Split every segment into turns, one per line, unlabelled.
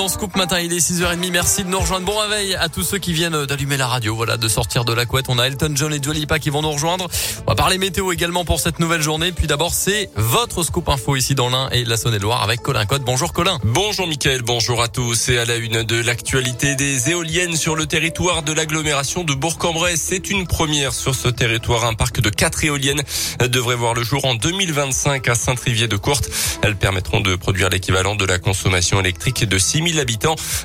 Dans Scoop Matin, il est 6h30. Merci de nous rejoindre. Bon réveil à tous ceux qui viennent d'allumer la radio. Voilà, de sortir de la couette. On a Elton John et Dua Lipa qui vont nous rejoindre. On va parler météo également pour cette nouvelle journée. Puis d'abord, c'est votre Scoop Info ici dans l'Ain et la Saône-et-Loire avec Colin Cotte. Bonjour Colin.
Bonjour Mickaël, bonjour à tous. Et à la une de l'actualité des éoliennes sur le territoire de l'agglomération de Bourg-en-Bresse. C'est une première sur ce territoire. Un parc de quatre éoliennes devrait voir le jour en 2025 à Saint-Trivier-de-Courte. Elles permettront de produire l'équivalent de la consommation électrique de 6000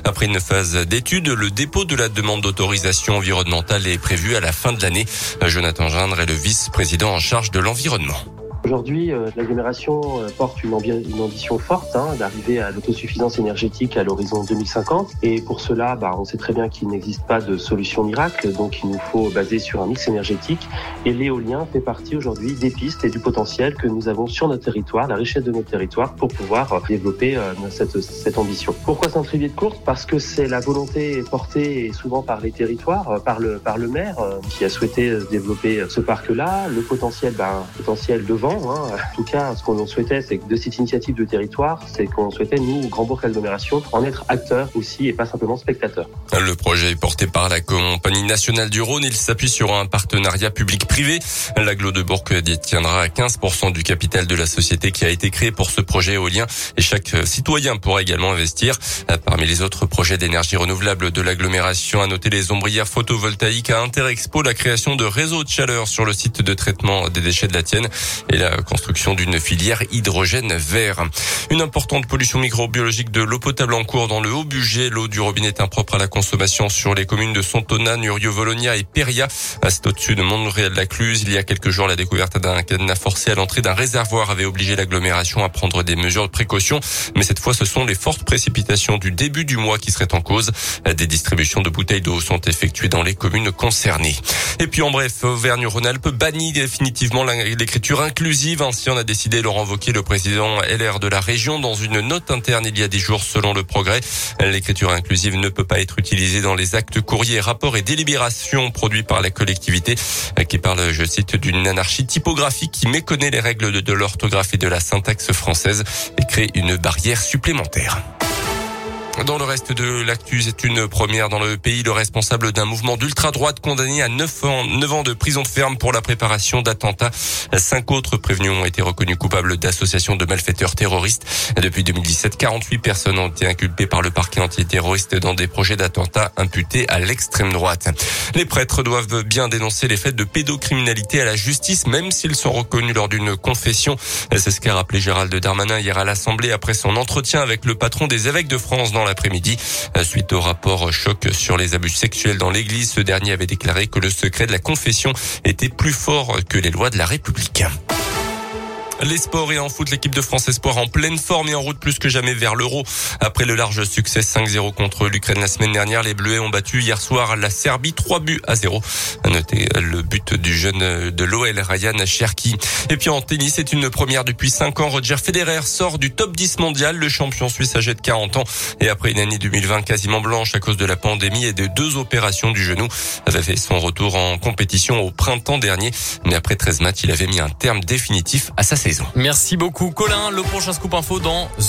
Après une phase d'étude, le dépôt de la demande d'autorisation environnementale est prévu à la fin de l'année. Jonathan Gindre est le vice-président en charge de l'environnement.
Aujourd'hui, euh, l'agglomération euh, porte une, une, ambition forte hein, d'arriver à l'autosuffisance énergétique à l'horizon 2050. Et pour cela, bah, on sait très bien qu'il n'existe pas de solution miracle, donc il nous faut baser sur un mix énergétique. Et l'éolien fait partie aujourd'hui des pistes et du potentiel que nous avons sur notre territoire, la richesse de notre territoire, pour pouvoir euh, développer cette, cette ambition. Pourquoi Saint-Trivier de Courte Parce que c'est la volonté portée souvent par les territoires, par le, par le maire qui a souhaité développer ce parc-là, le potentiel, bah, potentiel Hein. En tout cas, ce qu'on souhaitait, c'est que de cette initiative de territoire, c'est qu'on souhaitait, nous, Grand Bourg Agglomération, en être acteurs aussi et pas simplement spectateurs.
Le projet est porté par la Compagnie nationale du Rhône. Il s'appuie sur un partenariat public-privé. L'aglo de Bourg détiendra 15% du capital de la société qui a été créée pour ce projet éolien et chaque citoyen pourra également investir. Parmi les autres projets d'énergie renouvelable de l'agglomération, à noter les ombrières photovoltaïques à Interexpo, la création de réseaux de chaleur sur le site de traitement des déchets de la Tienne et la construction d'une filière hydrogène vert. Une importante pollution microbiologique de l'eau potable en cours dans le haut budget. L'eau du robinet est impropre à la consommation sur les communes de Sontona, Nurio, Volonia et Peria. C'est au-dessus de Montréal-la-Cluse. Il y a quelques jours, la découverte d'un cadenas forcé à l'entrée d'un réservoir avait obligé l'agglomération à prendre des mesures de précaution. Mais cette fois, ce sont les fortes précipitations du début du mois qui seraient en cause. Des distributions de bouteilles d'eau sont effectuées dans les communes concernées. Et puis en bref, Auvergne-Rhône-Alpes bannit définitivement l'écriture ainsi en a décidé Laurent Wauquiez, le président LR de la région, dans une note interne il y a des jours selon le progrès. L'écriture inclusive ne peut pas être utilisée dans les actes courriers, rapports et délibérations produits par la collectivité qui parle, je cite, d'une anarchie typographique qui méconnaît les règles de l'orthographe et de la syntaxe française et crée une barrière supplémentaire. Dans le reste de l'actu, c'est une première dans le pays. Le responsable d'un mouvement d'ultra-droite condamné à 9 ans, 9 ans de prison ferme pour la préparation d'attentats. Cinq autres prévenus ont été reconnus coupables d'associations de malfaiteurs terroristes. Depuis 2017, 48 personnes ont été inculpées par le parquet antiterroriste dans des projets d'attentats imputés à l'extrême droite. Les prêtres doivent bien dénoncer les faits de pédocriminalité à la justice, même s'ils sont reconnus lors d'une confession. C'est ce qu'a rappelé Gérald Darmanin hier à l'Assemblée après son entretien avec le patron des évêques de France l'après-midi. Suite au rapport choc sur les abus sexuels dans l'église, ce dernier avait déclaré que le secret de la confession était plus fort que les lois de la République. Les sports et en foot, l'équipe de France Espoir en pleine forme et en route plus que jamais vers l'Euro. Après le large succès 5-0 contre l'Ukraine la semaine dernière, les Bleus ont battu hier soir la Serbie 3 buts à 0. À noter le but du jeune de l'OL Ryan Cherki. Et puis en tennis, c'est une première depuis 5 ans. Roger Federer sort du top 10 mondial. Le champion suisse âgé de 40 ans et après une année 2020 quasiment blanche à cause de la pandémie et de deux opérations du genou, avait fait son retour en compétition au printemps dernier. Mais après 13 matchs, il avait mis un terme définitif à sa
Merci beaucoup Colin. Le prochain scoop info dans une